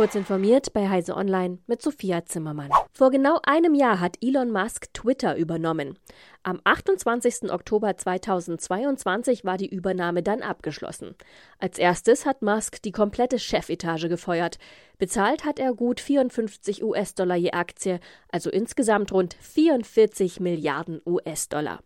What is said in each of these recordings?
Kurz informiert bei Heise Online mit Sophia Zimmermann. Vor genau einem Jahr hat Elon Musk Twitter übernommen. Am 28. Oktober 2022 war die Übernahme dann abgeschlossen. Als erstes hat Musk die komplette Chefetage gefeuert. Bezahlt hat er gut 54 US-Dollar je Aktie, also insgesamt rund 44 Milliarden US-Dollar.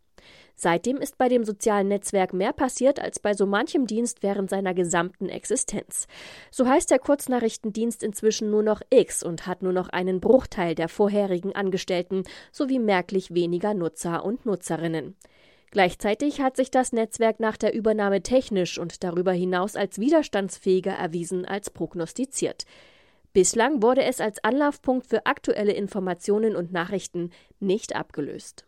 Seitdem ist bei dem sozialen Netzwerk mehr passiert als bei so manchem Dienst während seiner gesamten Existenz. So heißt der Kurznachrichtendienst inzwischen nur noch X und hat nur noch einen Bruchteil der vorherigen Angestellten sowie merklich weniger Nutzer und Nutzerinnen. Gleichzeitig hat sich das Netzwerk nach der Übernahme technisch und darüber hinaus als widerstandsfähiger erwiesen als prognostiziert. Bislang wurde es als Anlaufpunkt für aktuelle Informationen und Nachrichten nicht abgelöst.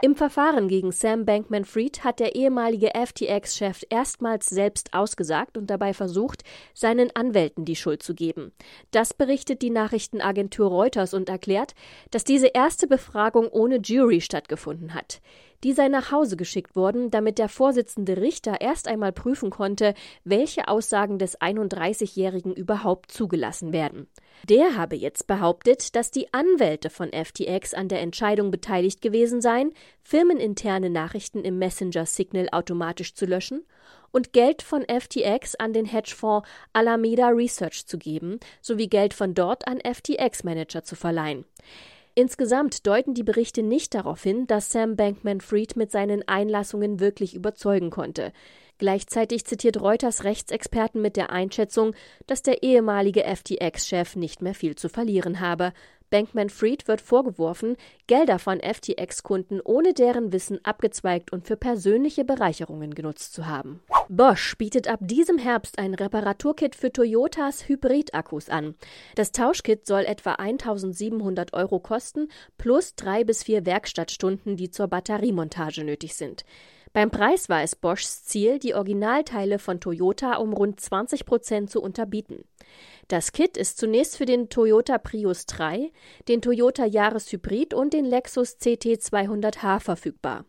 Im Verfahren gegen Sam Bankman-Fried hat der ehemalige FTX-Chef erstmals selbst ausgesagt und dabei versucht, seinen Anwälten die Schuld zu geben. Das berichtet die Nachrichtenagentur Reuters und erklärt, dass diese erste Befragung ohne Jury stattgefunden hat. Die sei nach Hause geschickt worden, damit der Vorsitzende Richter erst einmal prüfen konnte, welche Aussagen des 31-Jährigen überhaupt zugelassen werden. Der habe jetzt behauptet, dass die Anwälte von FTX an der Entscheidung beteiligt gewesen seien, firmeninterne Nachrichten im Messenger Signal automatisch zu löschen und Geld von FTX an den Hedgefonds Alameda Research zu geben, sowie Geld von dort an FTX-Manager zu verleihen. Insgesamt deuten die Berichte nicht darauf hin, dass Sam Bankman-Fried mit seinen Einlassungen wirklich überzeugen konnte. Gleichzeitig zitiert Reuters Rechtsexperten mit der Einschätzung, dass der ehemalige FTX-Chef nicht mehr viel zu verlieren habe. Bankman-Fried wird vorgeworfen, Gelder von FTX-Kunden ohne deren Wissen abgezweigt und für persönliche Bereicherungen genutzt zu haben. Bosch bietet ab diesem Herbst ein Reparaturkit für Toyotas Hybridakkus an. Das Tauschkit soll etwa 1700 Euro kosten, plus drei bis vier Werkstattstunden, die zur Batteriemontage nötig sind. Beim Preis war es Boschs Ziel, die Originalteile von Toyota um rund 20 Prozent zu unterbieten. Das Kit ist zunächst für den Toyota Prius 3, den Toyota Yaris Hybrid und den Lexus CT200h verfügbar.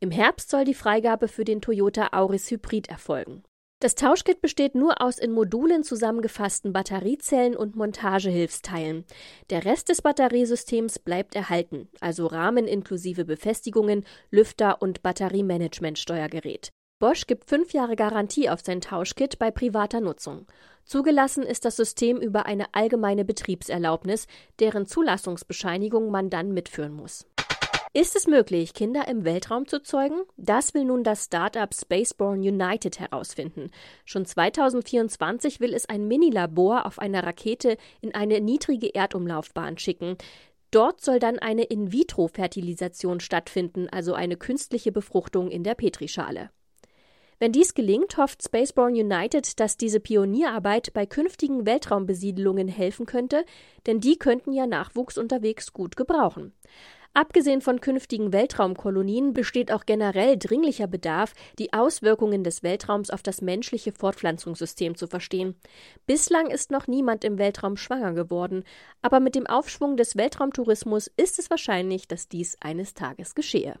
Im Herbst soll die Freigabe für den Toyota Auris Hybrid erfolgen. Das Tauschkit besteht nur aus in Modulen zusammengefassten Batteriezellen und Montagehilfsteilen. Der Rest des Batteriesystems bleibt erhalten, also Rahmen inklusive Befestigungen, Lüfter und Batteriemanagementsteuergerät. Bosch gibt fünf Jahre Garantie auf sein Tauschkit bei privater Nutzung. Zugelassen ist das System über eine allgemeine Betriebserlaubnis, deren Zulassungsbescheinigung man dann mitführen muss. Ist es möglich, Kinder im Weltraum zu zeugen? Das will nun das Startup Spaceborne United herausfinden. Schon 2024 will es ein Mini-Labor auf einer Rakete in eine niedrige Erdumlaufbahn schicken. Dort soll dann eine In-vitro-Fertilisation stattfinden, also eine künstliche Befruchtung in der Petrischale. Wenn dies gelingt, hofft Spaceborne United, dass diese Pionierarbeit bei künftigen Weltraumbesiedelungen helfen könnte, denn die könnten ja Nachwuchs unterwegs gut gebrauchen. Abgesehen von künftigen Weltraumkolonien besteht auch generell dringlicher Bedarf, die Auswirkungen des Weltraums auf das menschliche Fortpflanzungssystem zu verstehen. Bislang ist noch niemand im Weltraum schwanger geworden, aber mit dem Aufschwung des Weltraumtourismus ist es wahrscheinlich, dass dies eines Tages geschehe.